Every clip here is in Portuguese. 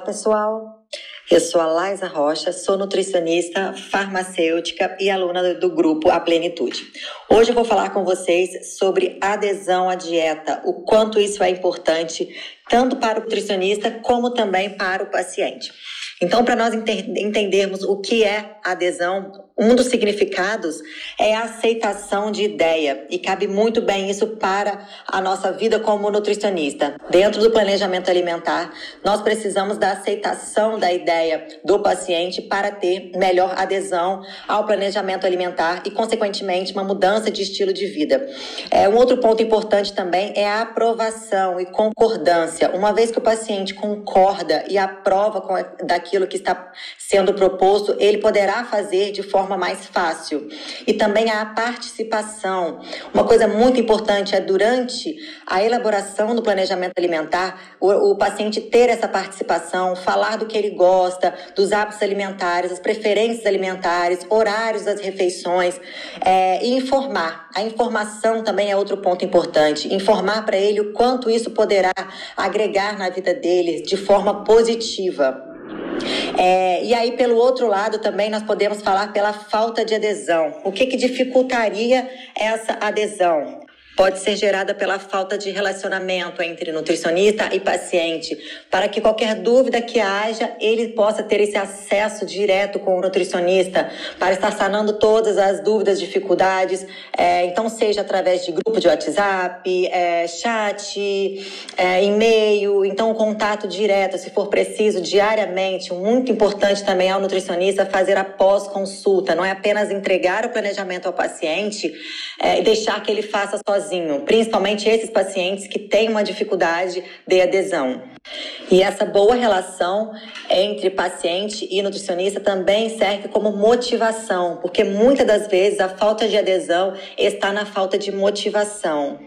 pessoal? Eu sou a Laisa Rocha, sou nutricionista, farmacêutica e aluna do grupo A Plenitude. Hoje eu vou falar com vocês sobre adesão à dieta, o quanto isso é importante tanto para o nutricionista como também para o paciente. Então, para nós entendermos o que é adesão, um dos significados é a aceitação de ideia e cabe muito bem isso para a nossa vida como nutricionista. Dentro do planejamento alimentar, nós precisamos da aceitação da ideia do paciente para ter melhor adesão ao planejamento alimentar e, consequentemente, uma mudança de estilo de vida. É, um outro ponto importante também é a aprovação e concordância. Uma vez que o paciente concorda e aprova com daquilo que está sendo proposto, ele poderá fazer de forma mais fácil. E também a participação. Uma coisa muito importante é durante a elaboração do planejamento alimentar, o, o paciente ter essa participação, falar do que ele gosta, dos hábitos alimentares, as preferências alimentares, horários das refeições é, e informar. A informação também é outro ponto importante. Informar para ele o quanto isso poderá agregar na vida dele de forma positiva. É, e aí, pelo outro lado, também nós podemos falar pela falta de adesão. O que, que dificultaria essa adesão? Pode ser gerada pela falta de relacionamento entre nutricionista e paciente, para que qualquer dúvida que haja, ele possa ter esse acesso direto com o nutricionista, para estar sanando todas as dúvidas, dificuldades, é, então seja através de grupo de WhatsApp, é, chat, é, e-mail, então contato direto, se for preciso, diariamente, muito importante também ao nutricionista fazer a pós-consulta, não é apenas entregar o planejamento ao paciente é, e deixar que ele faça sozinho sozinho, principalmente esses pacientes que têm uma dificuldade de adesão. E essa boa relação entre paciente e nutricionista também serve como motivação, porque muitas das vezes a falta de adesão está na falta de motivação.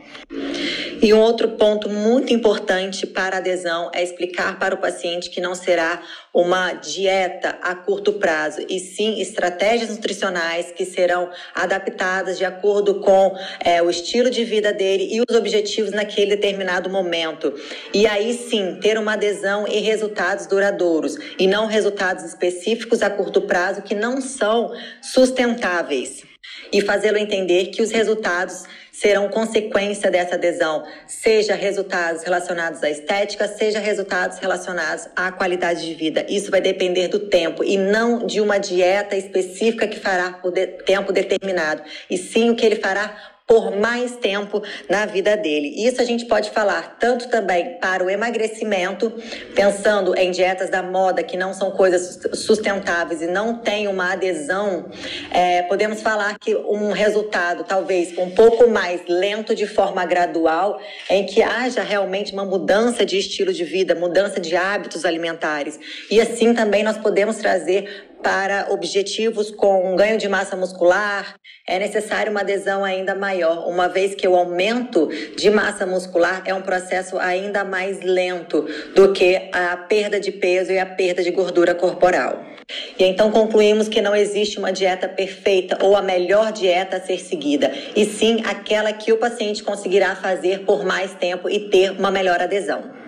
E um outro ponto muito importante para adesão é explicar para o paciente que não será uma dieta a curto prazo, e sim estratégias nutricionais que serão adaptadas de acordo com é, o estilo de vida dele e os objetivos naquele determinado momento. E aí sim ter uma adesão e resultados duradouros, e não resultados específicos a curto prazo que não são sustentáveis e fazê-lo entender que os resultados serão consequência dessa adesão, seja resultados relacionados à estética, seja resultados relacionados à qualidade de vida. Isso vai depender do tempo e não de uma dieta específica que fará por de tempo determinado, e sim o que ele fará por mais tempo na vida dele. Isso a gente pode falar tanto também para o emagrecimento, pensando em dietas da moda que não são coisas sustentáveis e não tem uma adesão. É, podemos falar que um resultado talvez um pouco mais lento de forma gradual, em que haja realmente uma mudança de estilo de vida, mudança de hábitos alimentares. E assim também nós podemos trazer para objetivos com ganho de massa muscular, é necessário uma adesão ainda maior, uma vez que o aumento de massa muscular é um processo ainda mais lento do que a perda de peso e a perda de gordura corporal. E então concluímos que não existe uma dieta perfeita ou a melhor dieta a ser seguida, e sim aquela que o paciente conseguirá fazer por mais tempo e ter uma melhor adesão.